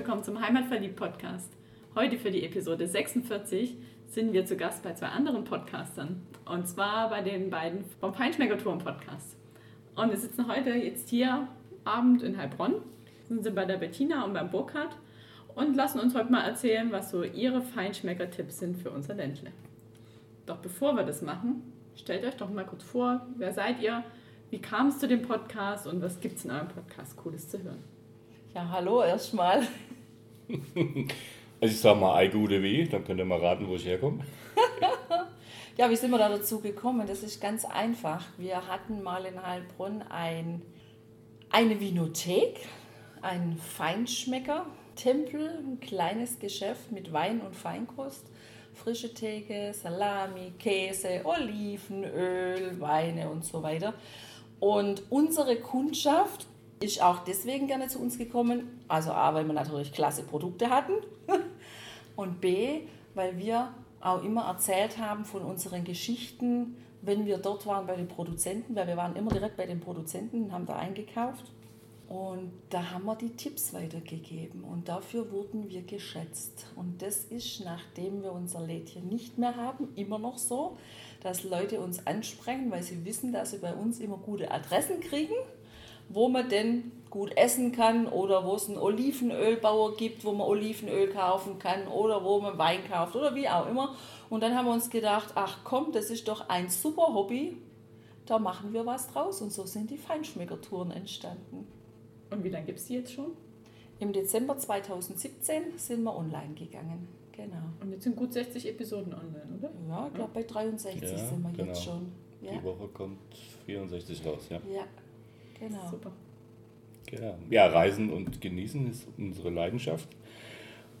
willkommen zum Heimatverliebt Podcast. Heute für die Episode 46 sind wir zu Gast bei zwei anderen Podcastern. Und zwar bei den beiden vom Feinschmecker Turm Podcast. Und wir sitzen heute jetzt hier Abend in Heilbronn, sind sie bei der Bettina und beim Burkhard und lassen uns heute mal erzählen, was so ihre Feinschmecker-Tipps sind für unser Ländle. Doch bevor wir das machen, stellt euch doch mal kurz vor, wer seid ihr, wie kam es zu dem Podcast und was gibt es in eurem Podcast Cooles zu hören? Ja, hallo erstmal. Also ich sag mal, ei gute wie, dann könnt ihr mal raten, wo ich herkomme. ja, wie sind wir da dazu gekommen? Das ist ganz einfach. Wir hatten mal in Heilbronn ein, eine Vinothek, ein Feinschmecker-Tempel, ein kleines Geschäft mit Wein und Feinkost. Frische Theke, Salami, Käse, Olivenöl, Weine und so weiter. Und unsere Kundschaft ist auch deswegen gerne zu uns gekommen. Also A, weil wir natürlich klasse Produkte hatten und B, weil wir auch immer erzählt haben von unseren Geschichten, wenn wir dort waren bei den Produzenten, weil wir waren immer direkt bei den Produzenten und haben da eingekauft. Und da haben wir die Tipps weitergegeben und dafür wurden wir geschätzt. Und das ist, nachdem wir unser Lädchen nicht mehr haben, immer noch so, dass Leute uns ansprechen, weil sie wissen, dass sie bei uns immer gute Adressen kriegen wo man denn gut essen kann oder wo es einen Olivenölbauer gibt, wo man Olivenöl kaufen kann oder wo man Wein kauft oder wie auch immer. Und dann haben wir uns gedacht, ach komm, das ist doch ein super Hobby, da machen wir was draus. Und so sind die Feinschmeckertouren entstanden. Und wie lange gibt es die jetzt schon? Im Dezember 2017 sind wir online gegangen. Genau. Und jetzt sind gut 60 Episoden online, oder? Ja, ich glaube bei 63 ja, sind wir genau. jetzt schon. Ja. Die Woche kommt 64 raus, ja. Ja, Genau. Super. Genau. Ja, Reisen und Genießen ist unsere Leidenschaft.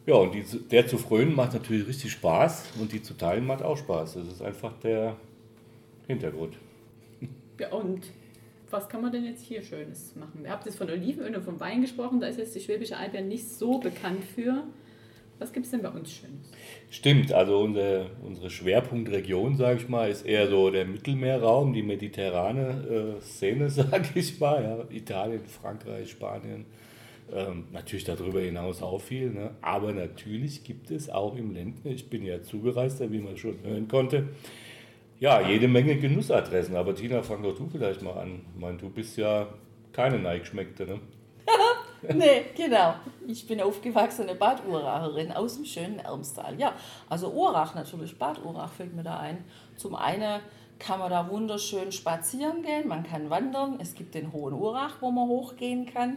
Ja, und die, der zu frönen macht natürlich richtig Spaß und die zu teilen macht auch Spaß. Das ist einfach der Hintergrund. Ja, und was kann man denn jetzt hier Schönes machen? Ihr habt jetzt von Olivenöl und vom Wein gesprochen, da ist jetzt die Schwäbische Alb ja nicht so bekannt für. Was gibt es denn bei uns Schönes? Stimmt, also unsere, unsere Schwerpunktregion, sage ich mal, ist eher so der Mittelmeerraum, die mediterrane äh, Szene, sage ich mal. Ja. Italien, Frankreich, Spanien. Ähm, natürlich darüber hinaus auch viel. Ne? Aber natürlich gibt es auch im Ländle, ich bin ja Zugereister, wie man schon hören konnte, ja, jede Menge Genussadressen. Aber Tina, fang doch du vielleicht mal an. Ich meine, du bist ja keine Neigeschmeckte, ne? nee, genau. Ich bin aufgewachsene Bad Uracherin aus dem schönen Ermstal. Ja, also Urach natürlich, Bad Urach fällt mir da ein. Zum einen kann man da wunderschön spazieren gehen, man kann wandern. Es gibt den Hohen Urach, wo man hochgehen kann,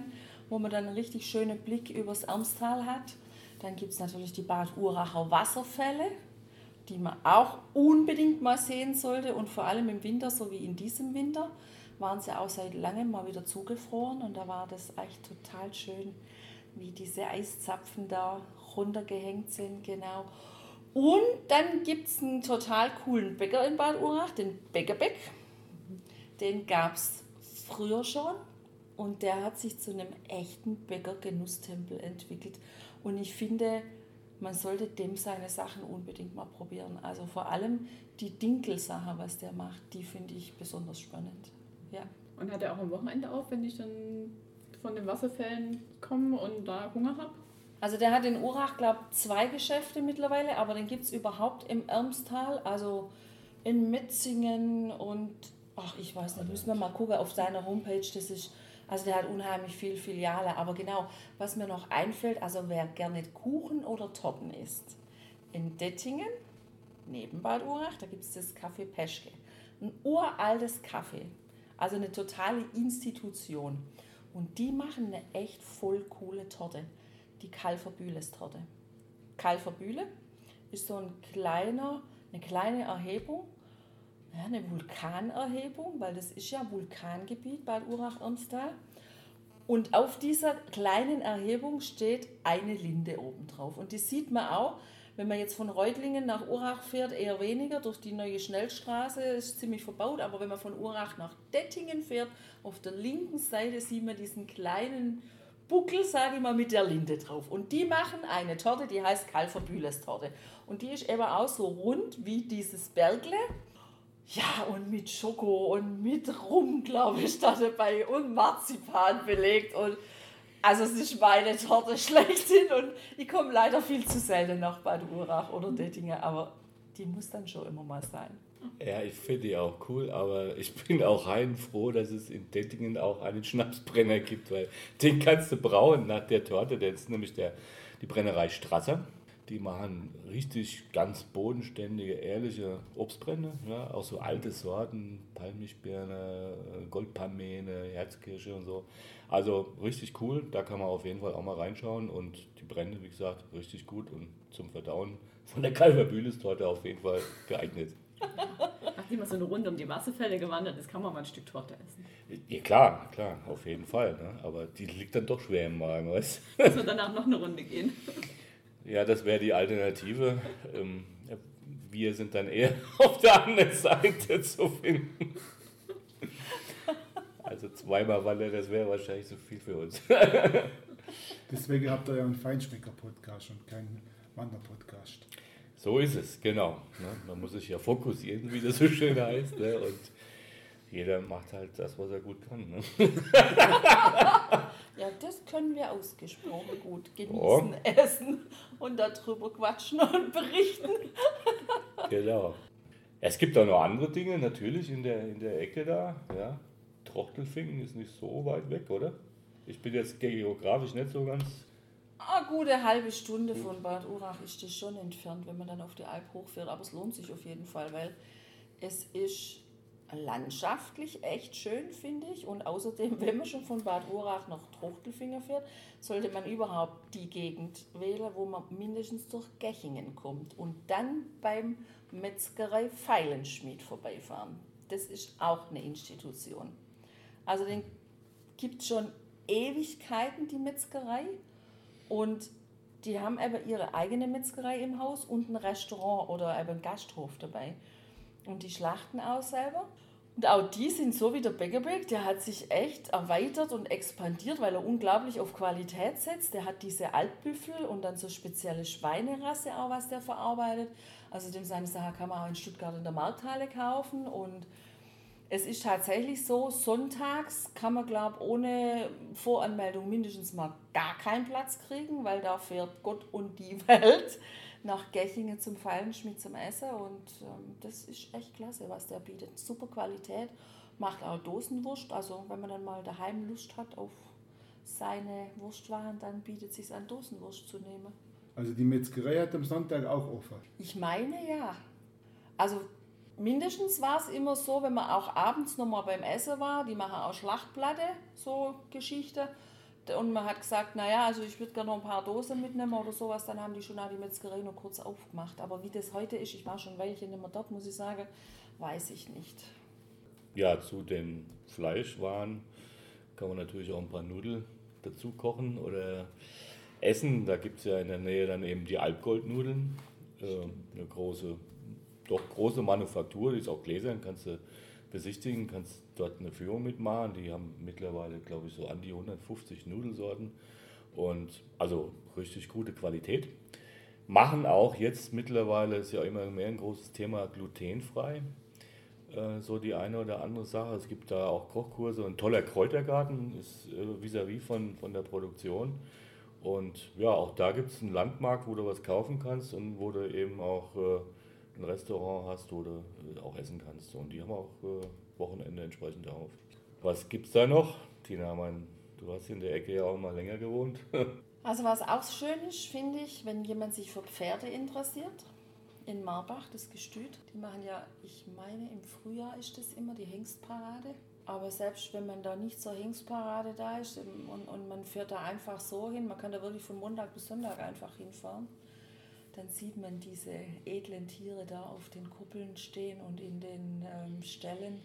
wo man dann einen richtig schönen Blick übers Ermstal hat. Dann gibt es natürlich die Bad Uracher Wasserfälle, die man auch unbedingt mal sehen sollte und vor allem im Winter, so wie in diesem Winter waren sie auch seit langem mal wieder zugefroren und da war das echt total schön, wie diese Eiszapfen da runtergehängt sind, genau. Und dann gibt es einen total coolen Bäcker in Bad Urach, den Bäckerbäck. Den gab es früher schon und der hat sich zu einem echten Bäcker-Genusstempel entwickelt. Und ich finde, man sollte dem seine Sachen unbedingt mal probieren. Also vor allem die Dinkelsache, was der macht, die finde ich besonders spannend. Ja. Und hat er auch am Wochenende auf, wenn ich dann von den Wasserfällen komme und da Hunger habe? Also der hat in Urach, glaube ich, zwei Geschäfte mittlerweile, aber den gibt es überhaupt im Ermstal, also in Metzingen und ach, ich weiß nicht, müssen wir mal gucken auf seiner Homepage, das ist, also der hat unheimlich viel Filiale, aber genau, was mir noch einfällt, also wer gerne Kuchen oder Torten isst, in Dettingen, neben Bad Urach, da gibt es das Café Peschke, ein uraltes Kaffee, also eine totale Institution. Und die machen eine echt voll coole Torte, die Kalverbühles-Torte. Kalverbühle ist so ein kleiner, eine kleine Erhebung, ja, eine Vulkanerhebung, weil das ist ja Vulkangebiet bei Urach-Ernsthal. Und auf dieser kleinen Erhebung steht eine Linde obendrauf. Und die sieht man auch, wenn man jetzt von Reutlingen nach Urach fährt, eher weniger. Durch die neue Schnellstraße ist ziemlich verbaut. Aber wenn man von Urach nach Dettingen fährt, auf der linken Seite sieht man diesen kleinen Buckel, sage ich mal, mit der Linde drauf. Und die machen eine Torte, die heißt Kalverbühles-Torte. Und die ist eben auch so rund wie dieses Bergle. Ja, und mit Schoko und mit Rum, glaube ich, da dabei und Marzipan belegt. Und Also es ist meine Torte schlechthin und ich komme leider viel zu selten nach Bad Urach oder Dettingen, aber die muss dann schon immer mal sein. Ja, ich finde die auch cool, aber ich bin auch heilfroh, dass es in Dettingen auch einen Schnapsbrenner gibt, weil den kannst du brauen nach der Torte. Das ist nämlich der, die Brennerei Strasser. Die machen richtig ganz bodenständige, ehrliche Obstbrände. Ja, auch so alte Sorten, Palmischbirne, Goldpamene, Herzkirsche und so. Also richtig cool, da kann man auf jeden Fall auch mal reinschauen. Und die Brände, wie gesagt, richtig gut und zum Verdauen von der Kalverbühles-Torte auf jeden Fall geeignet. Nachdem man so eine Runde um die Wasserfälle gewandert ist, kann man mal ein Stück Torte essen. Ja, klar, klar, auf jeden Fall. Ne? Aber die liegt dann doch schwer im Magen, weißt du? Muss man danach noch eine Runde gehen. Ja, das wäre die Alternative. Ähm, wir sind dann eher auf der anderen Seite zu finden. Zweimal Walle, das wäre wahrscheinlich zu viel für uns. Deswegen habt ihr ja einen Feinschmecker-Podcast und keinen Wander-Podcast. So ist es, genau. Ne? Man muss sich ja fokussieren, wie das so schön heißt. Ne? Und jeder macht halt das, was er gut kann. Ne? ja, das können wir ausgesprochen gut genießen, oh. essen und darüber quatschen und berichten. genau. Es gibt auch noch andere Dinge, natürlich in der, in der Ecke da. Ja. Trochtelfingen ist nicht so weit weg, oder? Ich bin jetzt geografisch nicht so ganz eine gute halbe Stunde von Bad Urach ist das schon entfernt, wenn man dann auf die Alp hochfährt. Aber es lohnt sich auf jeden Fall, weil es ist landschaftlich echt schön, finde ich. Und außerdem, wenn man schon von Bad Urach nach Truchtelfinger fährt, sollte man überhaupt die Gegend wählen, wo man mindestens durch Gechingen kommt. Und dann beim Metzgerei Feilenschmied vorbeifahren. Das ist auch eine Institution. Also den gibt es schon Ewigkeiten, die Metzgerei. Und die haben aber ihre eigene Metzgerei im Haus und ein Restaurant oder eben einen Gasthof dabei. Und die schlachten auch selber. Und auch die sind so wie der Beckerbeck, der hat sich echt erweitert und expandiert, weil er unglaublich auf Qualität setzt. Der hat diese Altbüffel und dann so spezielle Schweinerasse auch, was der verarbeitet. Also dem seine Sache kann man auch in Stuttgart in der Markthalle kaufen und es ist tatsächlich so, sonntags kann man, glaube ich, ohne Voranmeldung mindestens mal gar keinen Platz kriegen, weil da fährt Gott und die Welt nach Gechingen zum Fallenschmied zum Essen. Und ähm, das ist echt klasse, was der bietet. Super Qualität, macht auch Dosenwurst. Also, wenn man dann mal daheim Lust hat auf seine Wurstwaren, dann bietet es sich an, Dosenwurst zu nehmen. Also, die Metzgerei hat am Sonntag auch offen? Ich meine ja. Also, mindestens war es immer so, wenn man auch abends nochmal beim Essen war, die machen auch Schlachtplatte, so Geschichte. Und man hat gesagt, naja, also ich würde gerne noch ein paar Dosen mitnehmen oder sowas, dann haben die schon auch die Metzgerei noch kurz aufgemacht. Aber wie das heute ist, ich war schon welche nicht mehr dort, muss ich sagen, weiß ich nicht. Ja, zu den Fleischwaren kann man natürlich auch ein paar Nudeln dazu kochen oder essen. Da gibt es ja in der Nähe dann eben die Alpgoldnudeln, äh, eine große doch große Manufaktur, die ist auch gläsern, kannst du besichtigen, kannst dort eine Führung mitmachen. Die haben mittlerweile, glaube ich, so an die 150 Nudelsorten und also richtig gute Qualität. Machen auch jetzt mittlerweile, ist ja immer mehr ein großes Thema, glutenfrei. Äh, so die eine oder andere Sache. Es gibt da auch Kochkurse. Ein toller Kräutergarten ist äh, vis-à-vis -vis von, von der Produktion. Und ja, auch da gibt es einen Landmarkt, wo du was kaufen kannst und wo du eben auch äh, ein Restaurant hast oder auch essen kannst. Und die haben auch äh, Wochenende entsprechend auf. Was gibt es da noch? Tina, mein, du hast in der Ecke ja auch mal länger gewohnt. also was auch schön ist, finde ich, wenn jemand sich für Pferde interessiert. In Marbach, das Gestüt. Die machen ja, ich meine, im Frühjahr ist das immer die Hengstparade. Aber selbst wenn man da nicht zur Hengstparade da ist und, und man fährt da einfach so hin, man kann da wirklich von Montag bis Sonntag einfach hinfahren dann sieht man diese edlen Tiere da auf den Kuppeln stehen und in den ähm, Ställen.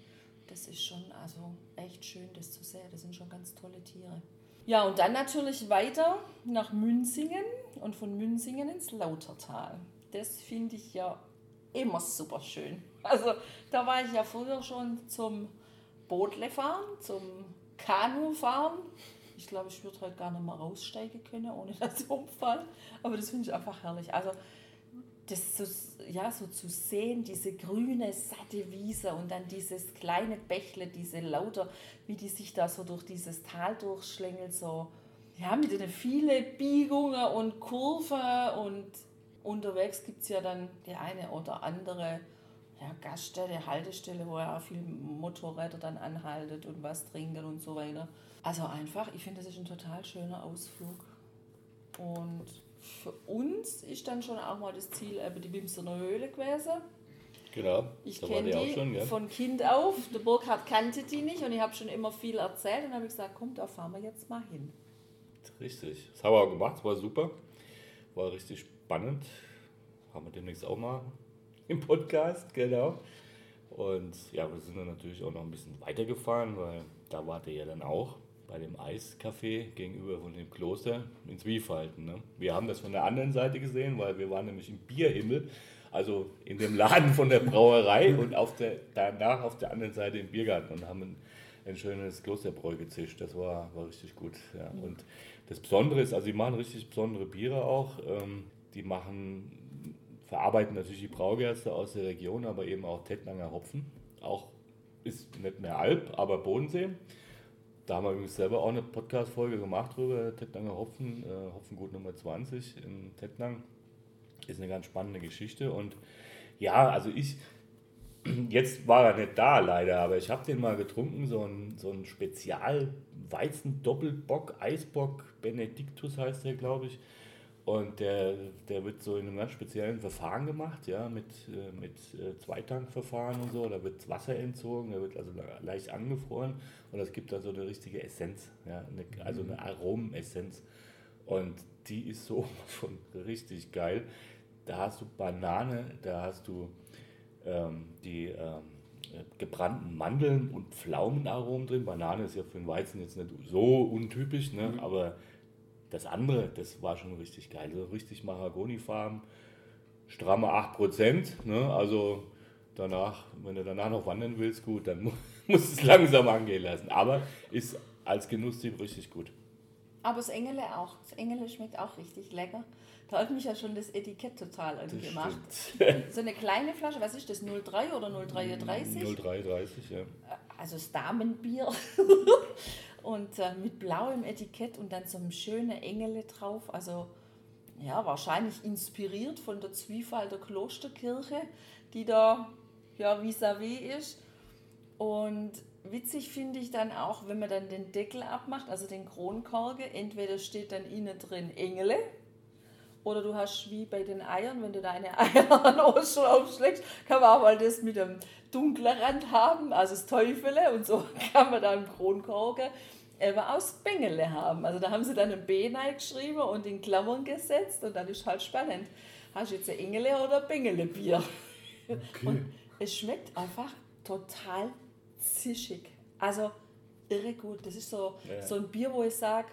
Das ist schon also echt schön, das zu sehen. Das sind schon ganz tolle Tiere. Ja, und dann natürlich weiter nach Münzingen und von Münzingen ins Lautertal. Das finde ich ja immer super schön. Also da war ich ja früher schon zum Bootle fahren, zum Kanu fahren ich glaube, ich würde heute gar nicht mal raussteigen können, ohne dass ich umfall. Aber das finde ich einfach herrlich. Also das so, ja, so zu sehen, diese grüne, satte Wiese und dann dieses kleine Bächle, diese lauter, wie die sich da so durch dieses Tal durchschlängelt, so, ja, mit den vielen Biegungen und Kurven und unterwegs gibt es ja dann die eine oder andere ja, Gaststätte, Haltestelle, wo ja auch viele Motorräder dann anhalten und was trinken und so weiter. Also einfach, ich finde, das ist ein total schöner Ausflug. Und für uns ist dann schon auch mal das Ziel eben die Wimsener Höhle gewesen. Genau, Ich kenne auch die schon, gell? von Kind auf. Der Burkhard kannte die nicht und ich habe schon immer viel erzählt und habe gesagt, komm, da fahren wir jetzt mal hin. Richtig. Das haben wir auch gemacht, war super. War richtig spannend. Haben wir demnächst auch mal im Podcast, genau. Und ja, wir sind dann natürlich auch noch ein bisschen weitergefahren, weil da wart ihr ja dann auch bei dem Eiscafé gegenüber von dem Kloster in Zwiefalten. Ne? Wir haben das von der anderen Seite gesehen, weil wir waren nämlich im Bierhimmel, also in dem Laden von der Brauerei und auf der, danach auf der anderen Seite im Biergarten und haben ein, ein schönes Klosterbräu gezischt. Das war, war richtig gut. Ja. Und das Besondere ist, also die machen richtig besondere Biere auch. Ähm, die machen, verarbeiten natürlich die Braugerste aus der Region, aber eben auch Tettnanger Hopfen. Auch ist nicht mehr Alp, aber Bodensee. Da haben wir übrigens selber auch eine Podcast-Folge gemacht drüber, Tettnanger Hopfen, äh, Hopfengut Nummer 20 in Tettnang. Ist eine ganz spannende Geschichte. Und ja, also ich, jetzt war er nicht da leider, aber ich habe den mal getrunken, so ein, so ein Spezial-Weizen-Doppelbock, Eisbock, Benediktus heißt der, glaube ich. Und der, der wird so in einem ganz speziellen Verfahren gemacht, ja, mit, äh, mit äh, Zweitankverfahren und so. Da wird Wasser entzogen, der wird also leicht angefroren und das gibt dann so eine richtige Essenz, ja, eine, also eine Aromenessenz. Und die ist so schon richtig geil. Da hast du Banane, da hast du ähm, die ähm, gebrannten Mandeln und Pflaumenaromen drin. Banane ist ja für den Weizen jetzt nicht so untypisch, ne? aber das andere, das war schon richtig geil. So richtig Mahagonifarben, stramme 8%. Ne? Also danach, wenn du danach noch wandern willst, gut, dann mu- musst du es langsam angehen lassen. Aber ist als Genusstipp richtig gut. Aber das Engele auch. Das Engele schmeckt auch richtig lecker. Da hat mich ja schon das Etikett total angemacht. So eine kleine Flasche, was ist das, 03 oder 033? 0330, ja. Also das Damenbier. und äh, mit blauem Etikett und dann so einem schönen Engele drauf. Also ja, wahrscheinlich inspiriert von der Zwiefalter Klosterkirche, die da ja vis-à-vis ist. Und witzig finde ich dann auch, wenn man dann den Deckel abmacht, also den Kronkorke, entweder steht dann innen drin Engele oder du hast wie bei den Eiern, wenn du deine Eier an Ostern aufschlägst, kann man auch mal das mit einem dunklen Rand haben, also das Teufele und so kann man dann im Kronkorke eben aus Bengele haben. Also da haben sie dann ein B geschrieben und in Klammern gesetzt und dann ist halt spannend. Hast du jetzt ein Engele oder Bengele-Bier? Und es schmeckt einfach total zischig. Also irre gut. Das ist so, Ja. so ein Bier, wo ich sage,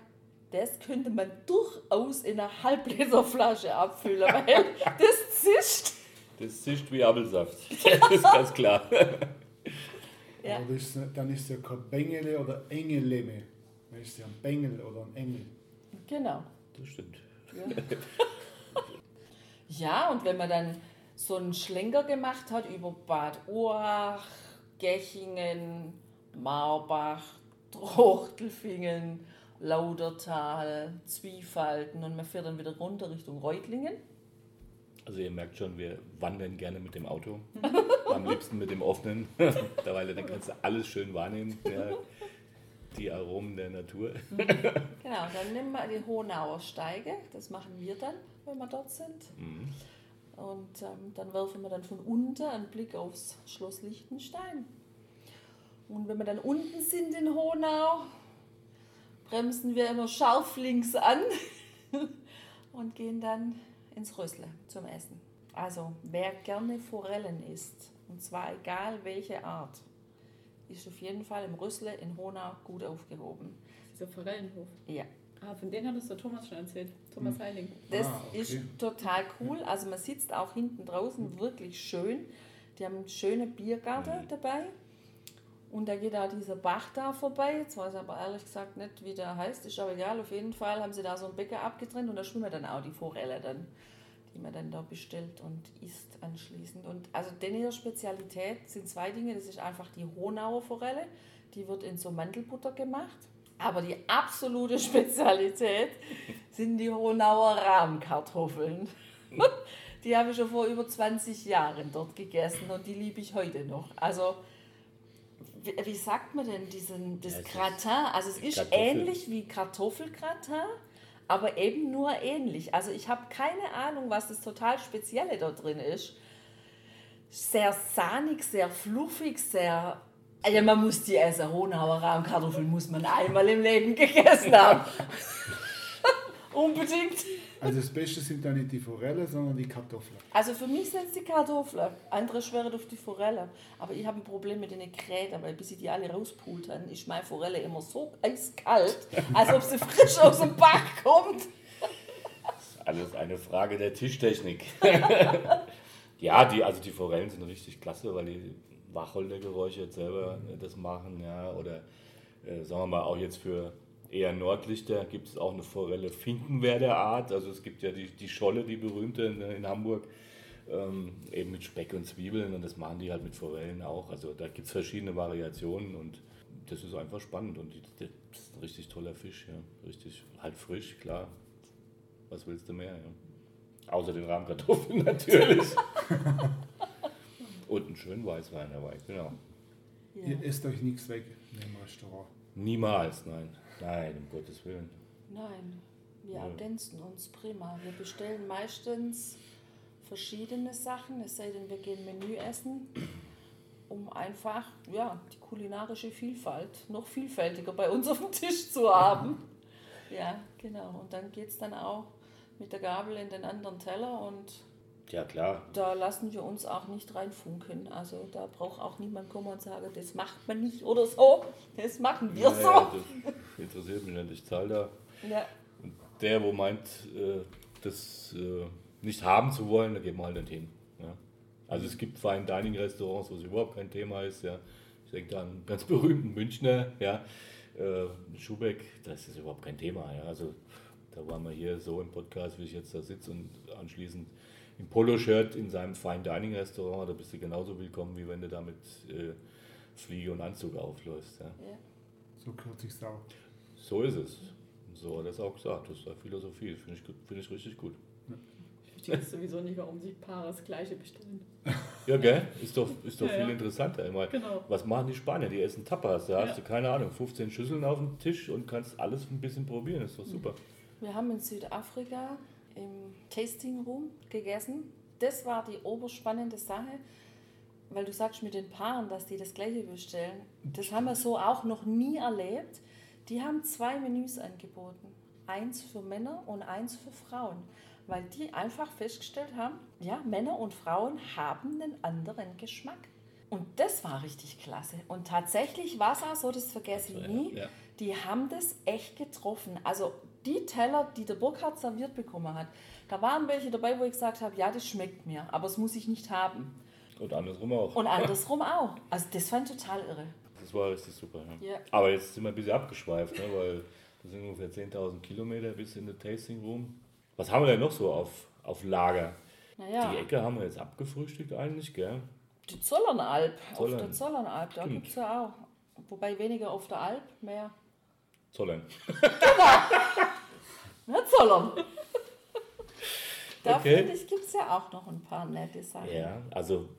das könnte man durchaus in einer Halbliterflasche abfüllen, weil das zischt. Das zischt wie Apfelsaft. Das ist ganz klar. Ja. Das ist, dann ist es ja kein Bengele oder Engeleme. Dann ist es ja ein Bengel oder ein Engel. Genau. Das stimmt. Ja, und wenn man dann so einen Schlenker gemacht hat über Bad Urach, Gechingen, Marbach, Trochtelfingen, Laudertal, Zwiefalten und man fährt dann wieder runter Richtung Reutlingen. Also ihr merkt schon, wir wandern gerne mit dem Auto. Am liebsten mit dem offenen, weil dann kannst du alles schön wahrnehmen. Ja, die Aromen der Natur. Genau, dann nehmen wir die Honauer Steige, das machen wir dann, wenn wir dort sind. Mhm. Und ähm, dann werfen wir dann von unten einen Blick aufs Schloss Liechtenstein. Und wenn wir dann unten sind in Honau, bremsen wir immer scharf links an und gehen dann ins Rösle zum Essen. Also wer gerne Forellen isst, und zwar egal welche Art, ist auf jeden Fall im Rösle in Honau gut aufgehoben. Dieser Forellenhof. Ja. Ah, von denen hattest du Thomas schon erzählt. Thomas Heiling. Das Ah, okay. ist total cool. Also man sitzt auch hinten draußen wirklich schön. Die haben einen schönen Biergarten dabei. Und da geht auch dieser Bach da vorbei. Jetzt weiß ich aber ehrlich gesagt nicht, wie der heißt. Ist aber egal. Auf jeden Fall haben sie da so einen Becker abgetrennt und da schwimmen dann auch die Forelle dann, die man dann da bestellt und isst anschließend. Und also denn ihre Spezialität sind zwei Dinge. Das ist einfach die Honauer Forelle. Die wird in so Mandelbutter gemacht. Aber die absolute Spezialität sind die Honauer Rahmkartoffeln. Die habe ich schon vor über 20 Jahren dort gegessen und die liebe ich heute noch. Also, wie, wie sagt man denn diesen, das Ja, Gratin? Also es ist Kartoffel. ähnlich wie Kartoffelgratin, aber eben nur ähnlich. Also ich habe keine Ahnung, was das total Spezielle da drin ist. Sehr sahnig, sehr fluffig, sehr... Also man muss die essen. Honauer Rahmkartoffeln muss man einmal im Leben gegessen haben. Unbedingt. Also das Beste sind da nicht die Forelle, sondern die Kartoffeln. Also für mich sind es die Kartoffeln. Andere schwören auf die Forelle. Aber ich habe ein Problem mit den Krätern, weil bis ich die alle rauspult, dann ist meine Forelle immer so eiskalt, als ob sie frisch aus dem Bach kommt. Alles eine Frage der Tischtechnik. ja, die, also die Forellen sind richtig klasse, weil die Wacholdergeräusche jetzt selber das machen, ja, oder äh, sagen wir mal auch jetzt für eher Nordlichter gibt es auch eine Forelle Finkenwerder Art, also es gibt ja die, die Scholle, die berühmte in, in Hamburg, ähm, eben mit Speck und Zwiebeln und das machen die halt mit Forellen auch, also da gibt es verschiedene Variationen und das ist einfach spannend und das ist ein richtig toller Fisch, ja, richtig halt frisch, klar, was willst du mehr? Ja? Außer den Rahmkartoffeln natürlich. Und einen schönen Weißwein dabei, genau. Ihr esst euch nichts weg in dem Restaurant. Niemals, nein. Nein, um Gottes Willen. Nein, wir Ja. ergänzen uns prima. Wir bestellen meistens verschiedene Sachen, es sei denn, wir gehen Menü essen, um einfach ja, die kulinarische Vielfalt noch vielfältiger bei uns auf dem Tisch zu haben. Ja, genau. Und dann geht es dann auch mit der Gabel in den anderen Teller und Ja, klar. da lassen wir uns auch nicht reinfunken. Also da braucht auch niemand kommen und sagen, das macht man nicht oder so. Das machen wir so. Ja, das interessiert mich nicht. Ich zahle da. Ja. Und der, wo meint, äh, das äh, nicht haben zu wollen, da geht man halt nicht hin. Also es gibt Fine Dining Restaurants, wo es überhaupt kein Thema ist. Ja? Ich denke da an einen ganz berühmten Münchner, ja? äh, Schubeck, das ist überhaupt kein Thema. Ja? Also da waren wir hier so im Podcast, wie ich jetzt da sitze und anschließend im Poloshirt in seinem Fine Dining Restaurant, da bist du genauso willkommen, wie wenn du da mit äh, Fliege und Anzug aufläufst. Ja? Ja. So kürze ich es auch. So ist es. So hat er es auch gesagt. Das ist eine Philosophie. Finde ich, finde ich richtig gut. Ich verstehe sowieso nicht, warum sich Paare das Gleiche bestellen. Ja, gell? Ist doch, ist doch Ja, viel ja. interessanter. Ich meine, Genau. was machen die Spanier? Die essen Tapas. Da Ja. hast du, keine Ahnung, 15 Schüsseln auf dem Tisch und kannst alles ein bisschen probieren. ist doch super. Wir haben in Südafrika im Tasting Room gegessen. Das war die oberspannende Sache, weil du sagst mit den Paaren, dass die das gleiche bestellen. Das haben wir so auch noch nie erlebt. Die haben zwei Menüs angeboten. Eins für Männer und eins für Frauen. Weil die einfach festgestellt haben, ja, Männer und Frauen haben einen anderen Geschmack. Und das war richtig klasse. Und tatsächlich war es auch so, das vergesse ich nie. ja. Die haben das echt getroffen. Also die Teller, die der Burkhardt serviert bekommen hat, da waren welche dabei, wo ich gesagt habe, ja, das schmeckt mir, aber es muss ich nicht haben. Und andersrum auch. Und andersrum auch. Also das fand ich total irre. Das war richtig super. Ja. Ja. Aber jetzt sind wir ein bisschen abgeschweift, ne? weil das sind ungefähr 10.000 Kilometer bis in den Tasting Room. Was haben wir denn noch so auf, auf Lager? Naja, Die Ecke haben wir jetzt abgefrühstückt eigentlich, gell? die Zollernalb. Auf Zollern. der Zollernalb, da gibt es ja auch. Wobei weniger auf der Alp, mehr. Zollern. Zollern. da Okay. finde ich, gibt es ja auch noch ein paar nette Sachen. Ja, also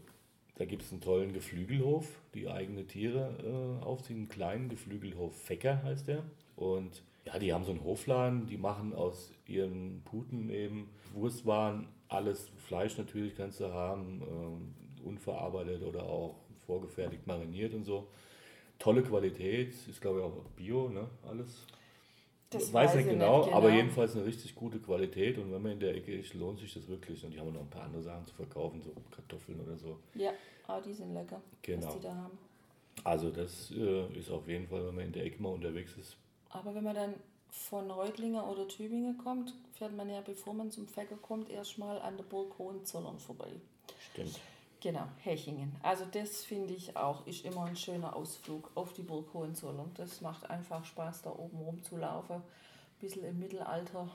da gibt es einen tollen Geflügelhof, die eigene Tiere äh, aufziehen. Einen kleinen Geflügelhof Fecker heißt der. Und ja, die haben so einen Hofladen, die machen aus ihren Puten eben Wurstwaren, alles Fleisch natürlich kannst du haben, ähm, unverarbeitet oder auch vorgefertigt mariniert und so. Tolle Qualität, ist glaube ich auch Bio, ne? Alles. Das weiß weiß nicht ich genau, nicht aber genau. jedenfalls eine richtig gute Qualität und wenn man in der Ecke ist, lohnt sich das wirklich. Und die haben noch ein paar andere Sachen zu verkaufen, so Kartoffeln oder so. Ja, aber die sind lecker, Genau. was die da haben. Also das äh, ist auf jeden Fall, wenn man in der Ecke mal unterwegs ist. Aber wenn man dann von Reutlingen oder Tübingen kommt, fährt man ja, bevor man zum Fäcker kommt, erstmal an der Burg Hohenzollern vorbei. Stimmt. Genau, Hechingen. Also das finde ich auch, ist immer ein schöner Ausflug auf die Burg Hohenzollern. Das macht einfach Spaß, da oben rumzulaufen, ein bisschen im Mittelalter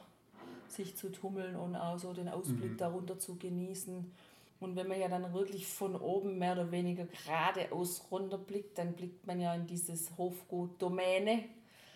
sich zu tummeln und auch so den Ausblick darunter zu genießen. Und wenn man ja dann wirklich von oben mehr oder weniger geradeaus runterblickt, dann blickt man ja in dieses Hofgut Domäne,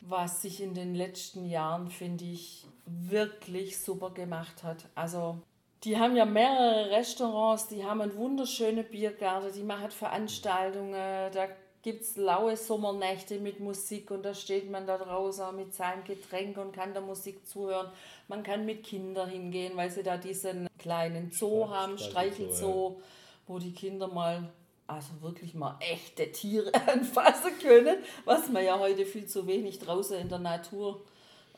was sich in den letzten Jahren, finde ich, wirklich super gemacht hat. Also die haben ja mehrere Restaurants, die haben einen wunderschönen Biergarten, die machen Veranstaltungen, da gibt es laue Sommernächte mit Musik und da steht man da draußen mit seinem Getränk und kann der Musik zuhören. Man kann mit Kindern hingehen, weil sie da diesen kleinen Zoo haben, Streichelzoo, wo die Kinder mal, also wirklich mal echte Tiere anfassen können, was man ja heute viel zu wenig draußen in der Natur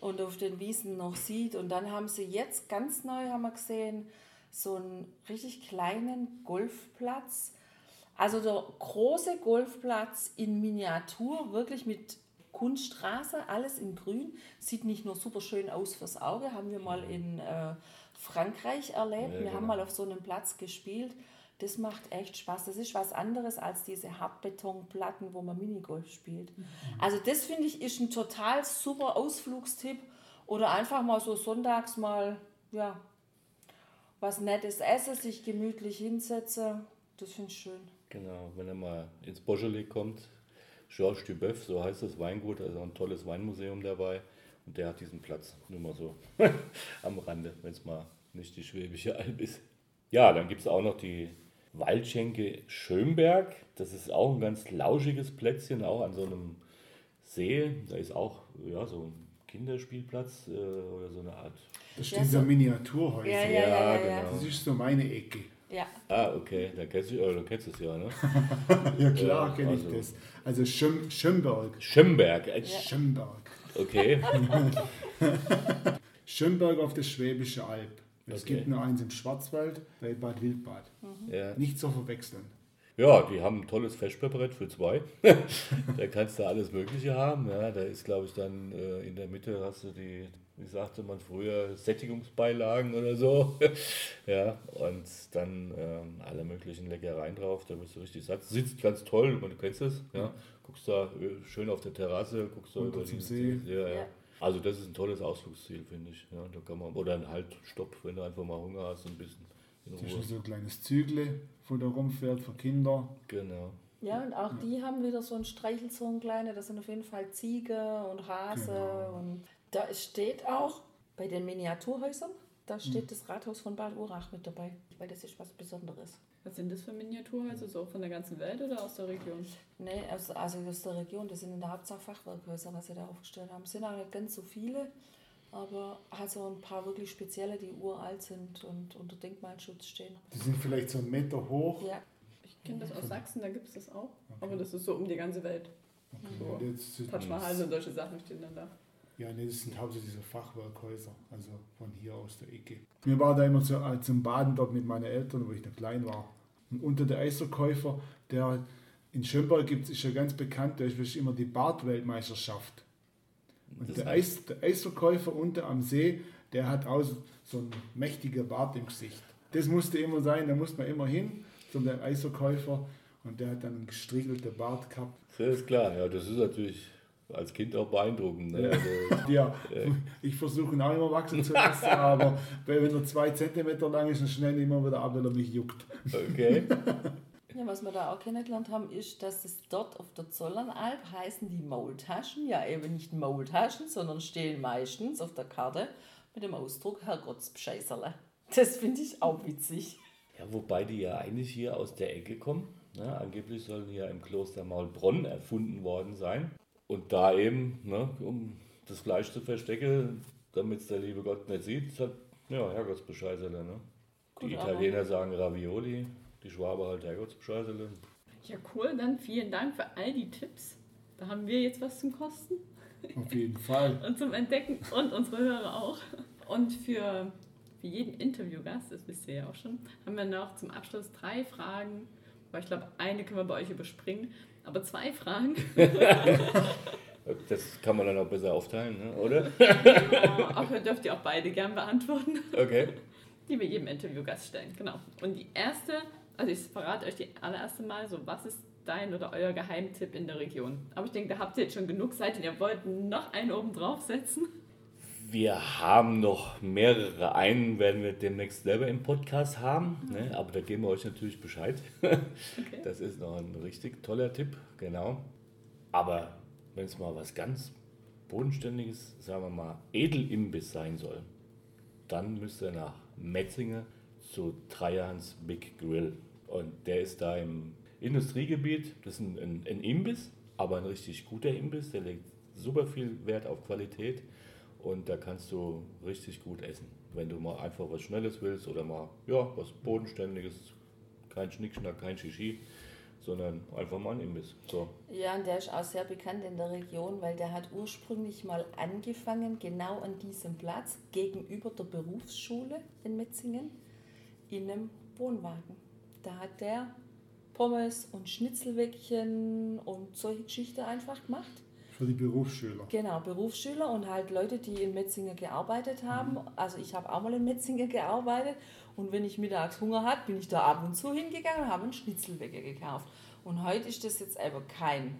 und auf den Wiesen noch sieht. Und dann haben sie jetzt ganz neu, haben wir gesehen, so einen richtig kleinen Golfplatz. Also der große Golfplatz in Miniatur, wirklich mit Kunststraße, alles in grün. Sieht nicht nur super schön aus fürs Auge, haben wir mal in äh, Frankreich erlebt. Ja, wir haben genau. mal auf so einem Platz gespielt. Das macht echt Spaß. Das ist was anderes als diese Hartbetonplatten, wo man Minigolf spielt. Mhm. Also das finde ich ist ein total super Ausflugstipp. Oder einfach mal so sonntags mal, ja, was Nettes essen, sich gemütlich hinsetzen. Das finde ich schön. Genau, wenn er mal ins Beaujolais kommt, Georges Duboeuf, so heißt das Weingut, also ein tolles Weinmuseum dabei. Und der hat diesen Platz, nur mal so am Rande, wenn es mal nicht die Schwäbische Alb ist. Ja, dann gibt es auch noch die Waldschenke Schönberg. Das ist auch ein ganz lauschiges Plätzchen, auch an so einem See. Da ist auch ja, so ein Kinderspielplatz äh, oder so eine Art. Das steht so Miniaturhäuser. Ja, ja, ja, ja, genau. Das ist so meine Ecke. Ja. Ah, okay, da kennst du, du kennst es ja, ne? ja, klar, kenne ich also. das. Also Schim Schimberg. Schimberg. Äh, ja. Schimberg. Okay. Schimberg auf der Schwäbische Alb. Es okay. gibt nur eins im Schwarzwald bei Bad Wildbad. Mhm. Ja. Nicht zu verwechseln. Ja, die haben ein tolles Festbrett für zwei. da kannst du alles Mögliche haben. Ja, da ist, glaube ich, dann äh, in der Mitte hast du die, wie sagte man früher, Sättigungsbeilagen oder so. ja, und dann ähm, alle möglichen Leckereien drauf. Da bist du richtig satt. Sitzt ganz toll, du kennst es. Ja. Guckst da äh, schön auf der Terrasse, guckst da über die See. Ja, ja. Also das ist ein tolles Ausflugsziel, finde ich. Ja, da kann man, oder ein Haltstopp, wenn du einfach mal Hunger hast, ein bisschen in Ruhe. Das ist so ein kleines Zügle, wo da rumfährt für Kinder. Genau. Ja, und auch die haben wieder so ein Streichelzoo, kleine, das sind auf jeden Fall Ziege und Hase. Genau. Und da steht auch bei den Miniaturhäusern, da steht mhm. das Rathaus von Bad Urach mit dabei, weil das ist was Besonderes. Was sind das für Miniaturhäuser? So von der ganzen Welt oder aus der Region? Nee, also, also aus der Region. Das sind in der Hauptsache Fachwerkhäuser, was sie da aufgestellt haben. Es sind auch nicht ganz so viele, aber also ein paar wirklich spezielle, die uralt sind und unter Denkmalschutz stehen. Die sind vielleicht so einen Meter hoch. Ja. Ich kenne das aus Sachsen, da gibt es das auch. Okay. Aber das ist so um die ganze Welt. Okay. So, Taj Mahal und solche Sachen stehen dann da. Ja, nee, das sind hauptsächlich diese Fachwerkhäuser, also von hier aus der Ecke. Mir war da immer so, äh, zum Baden dort mit meinen Eltern, wo ich noch klein war. Und unter der Eisverkäufer, der in Schönberg gibt, ist ja ganz bekannt, da ist immer die Bartweltmeisterschaft. Und der, Eis, der Eisverkäufer unten am See, der hat auch so einen mächtigen Bart im Gesicht. Das musste immer sein, da musste man immer hin zum Eisverkäufer und der hat dann einen gestriegelten Bart gehabt. Das ist klar, ja, das ist natürlich als Kind auch beeindruckend. Ne? Also, ja, ich versuche ihn auch immer wachsen zu lassen, aber wenn er zwei Zentimeter lang ist, dann schnell immer wieder ab, weil er mich juckt. Okay. Ja, was wir da auch kennengelernt haben, ist, dass es dort auf der Zollernalb heißen die Maultaschen ja eben nicht Maultaschen, sondern stehen meistens auf der Karte mit dem Ausdruck Herrgottsbescheißerle. Das finde ich auch witzig. Ja, wobei die ja eigentlich hier aus der Ecke kommen. Ne? Angeblich sollen die ja im Kloster Maulbronn erfunden worden sein. Und da eben, ne, um das Fleisch zu verstecken, damit es der liebe Gott nicht sieht, hat, ja, Herrgottsbescheißerle. Ne? Die Italiener sagen Ravioli, die Schwabe halt Herrgottsbescheißerle. Ja, cool, dann vielen Dank für all die Tipps. Da haben wir jetzt was zum Kosten. Auf jeden Fall. und zum Entdecken und unsere Hörer auch. Und für, für jeden Interviewgast, das wisst ihr ja auch schon, haben wir noch zum Abschluss drei Fragen. Aber ich glaube, eine können wir bei euch überspringen. Aber zwei Fragen. das kann man dann auch besser aufteilen, ne? oder? Ja, aber dürft ihr auch beide gern beantworten. Okay. Die wir jedem Interviewgast stellen, genau. Und die erste, also ich verrate euch die allererste Mal, so was ist dein oder euer Geheimtipp in der Region? Aber ich denke, da habt ihr jetzt schon genug Seiten. Ihr wollt noch einen oben draufsetzen. Wir haben noch mehrere. Einen werden wir demnächst selber im Podcast haben, mhm. ne? aber da geben wir euch natürlich Bescheid. Okay. Das ist noch ein richtig toller Tipp, genau. Aber wenn es mal was ganz bodenständiges, sagen wir mal, Edelimbiss sein soll, dann müsste er nach Metzinge zu Dreierhans Big Grill. Und der ist da im Industriegebiet. Das ist ein, ein, ein Imbiss, aber ein richtig guter Imbiss. Der legt super viel Wert auf Qualität und da kannst du richtig gut essen. Wenn du mal einfach was Schnelles willst oder mal ja, was Bodenständiges, kein Schnickschnack, kein Shishi, sondern einfach mal ein Imbiss. So. Ja, und der ist auch sehr bekannt in der Region, weil der hat ursprünglich mal angefangen, genau an diesem Platz, gegenüber der Berufsschule in Metzingen, in einem Wohnwagen. Da hat der Pommes und Schnitzelwäckchen und solche Geschichten einfach gemacht. Für die Berufsschüler. Genau, Berufsschüler und halt Leute, die in Metzingen gearbeitet haben. Also ich habe auch mal in Metzingen gearbeitet und wenn ich mittags Hunger hatte, bin ich da ab und zu hingegangen und habe einen Schnitzelwecker gekauft. Und heute ist das jetzt aber kein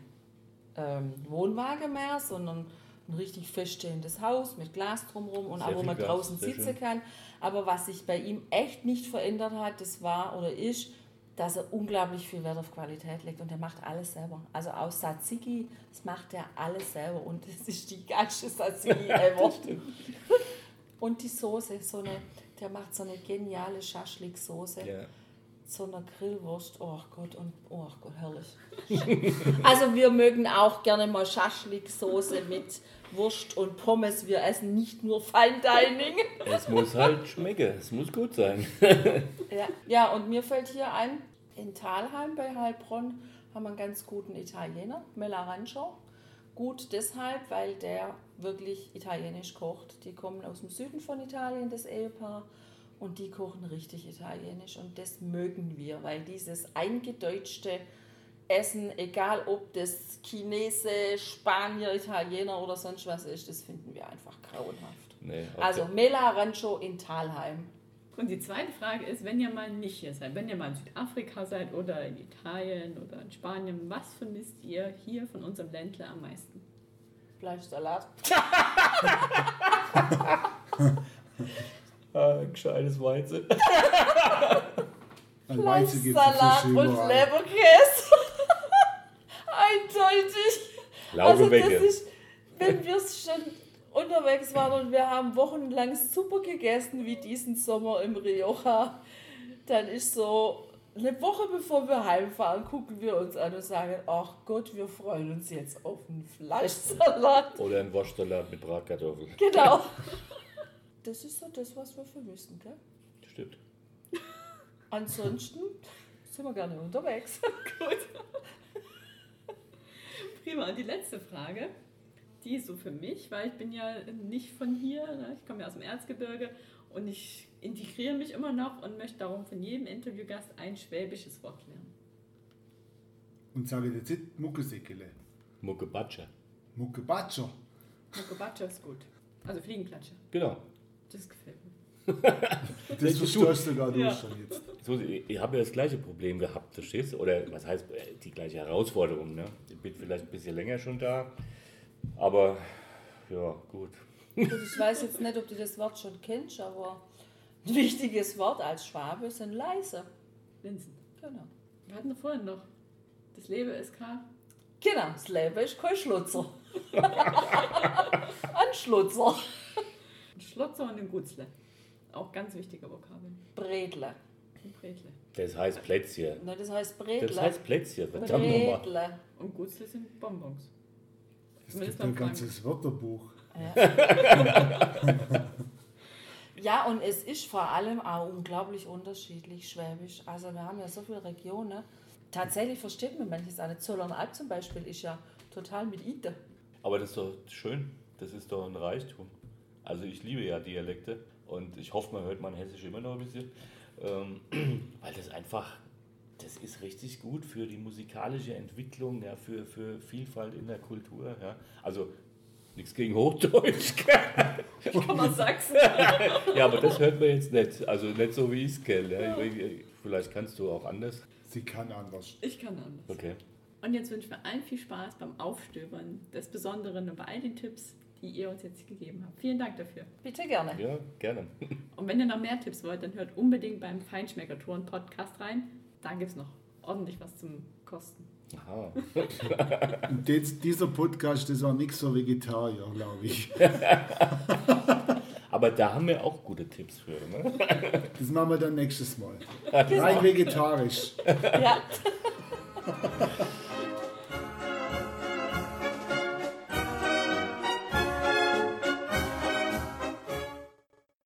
ähm, Wohnwagen mehr, sondern ein richtig feststehendes Haus mit Glas drumherum und Sehr auch wo man Glas, draußen sitzen schön. kann. Aber was sich bei ihm echt nicht verändert hat, das war oder ist, dass er unglaublich viel Wert auf Qualität legt und er macht alles selber. Also aus Tzatziki, das macht er alles selber und das ist die geilste Tzatziki ever. und die Soße, so eine, der macht so eine geniale Schaschlik-Soße, Ja. so eine Grillwurst, oh Gott, und oh Gott, herrlich. also wir mögen auch gerne mal Schaschlik-Soße mit Wurst und Pommes. Wir essen nicht nur Fine Dining. Es muss halt schmecken, es muss gut sein. Ja. ja, und mir fällt hier ein, in Talheim bei Heilbronn haben wir einen ganz guten Italiener, Melarancho. Gut deshalb, weil der wirklich italienisch kocht. Die kommen aus dem Süden von Italien, das Ehepaar, und die kochen richtig italienisch. Und das mögen wir, weil dieses eingedeutschte Essen, egal ob das Chinese, Spanier, Italiener oder sonst was ist, das finden wir einfach grauenhaft. Nee, auch Also Melarancho in Talheim. Und die zweite Frage ist, wenn ihr mal nicht hier seid, wenn ihr mal in Südafrika seid oder in Italien oder in Spanien, was vermisst ihr hier von unserem Ländler am meisten? Fleischsalat. Ah, gescheites Weizen. Fleischsalat und Leberkäse. Eindeutig. Also das Laugenwecke. ist, wenn wir schon unterwegs waren und wir haben wochenlang super gegessen wie diesen Sommer im Rioja, dann ist so eine Woche bevor wir heimfahren, gucken wir uns an und sagen, ach Gott, wir freuen uns jetzt auf einen Fleischsalat. Oder ein Wurstsalat mit Bratkartoffeln. Genau. Das ist so das, was wir vermissen, gell? Stimmt. Ansonsten sind wir gerne unterwegs. Gut. Prima. Und die letzte Frage, die ist so für mich, weil ich bin ja nicht von hier, ne? ich komme ja aus dem Erzgebirge und ich integriere mich immer noch und möchte darum von jedem Interviewgast ein schwäbisches Wort lernen. Und sage jetzt nicht Muckesäckele. Muckebatsche. Muckebatscher. Muckebatsche ist gut. Also Fliegenklatsche. Genau. Das gefällt mir. Das verstehst du sogar du Ja. schon jetzt. So, ich habe ja das gleiche Problem gehabt, verstehst du? Oder was heißt äh, die gleiche Herausforderung, ne? Ich bin vielleicht ein bisschen länger schon da, aber ja, gut. Gut, ich weiß jetzt nicht, ob du das Wort schon kennst, aber ein wichtiges Wort als Schwabe sind leise. Vincent. Genau. Wir hatten vorhin noch. Das Leben ist kein Genau, das Leben ist kein Schlutzer. Ein Schlutzer. ein Schlotzer und ein Gutzle. Auch ganz wichtige Vokabeln. Bredle. Bretle. Das heißt Plätzchen. Ne, das heißt Bredle. Das heißt Plätzchen, verdammt nochmal. Und Gutzle sind Bonbons. Es Zumindest gibt ein ganzes Wörterbuch. Ja, und es ist vor allem auch unglaublich unterschiedlich Schwäbisch. Also wir haben ja so viele Regionen. Tatsächlich versteht man manches auch nicht. Zollernalb zum Beispiel ist ja total mit Ite. Aber das ist doch schön. Das ist doch ein Reichtum. Also ich liebe ja Dialekte und ich hoffe, man hört mein Hessisch immer noch ein bisschen. Ähm, weil das einfach, das ist richtig gut für die musikalische Entwicklung, ja, für, für Vielfalt in der Kultur. Ja. Also nichts gegen Hochdeutsch. Ich komme aus Sachsen. ja, aber das hört man jetzt nicht. Also nicht so, wie ich es kenne. Ja. Ich- Vielleicht kannst du auch anders. Sie kann anders. Ich kann anders. Okay. Und jetzt wünschen wir allen viel Spaß beim Aufstöbern des Besonderen und bei all den Tipps, die ihr uns jetzt gegeben habt. Vielen Dank dafür. Bitte gerne. Ja, gerne. Und wenn ihr noch mehr Tipps wollt, dann hört unbedingt beim Feinschmecker-Touren-Podcast rein. Da gibt es noch ordentlich was zum Kosten. Aha. Jetzt, dieser Podcast, ist auch nichts so Vegetarier, glaube ich. Aber da haben wir auch gute Tipps für. Ne? Das machen wir dann nächstes Mal. Rein vegetarisch. Ja.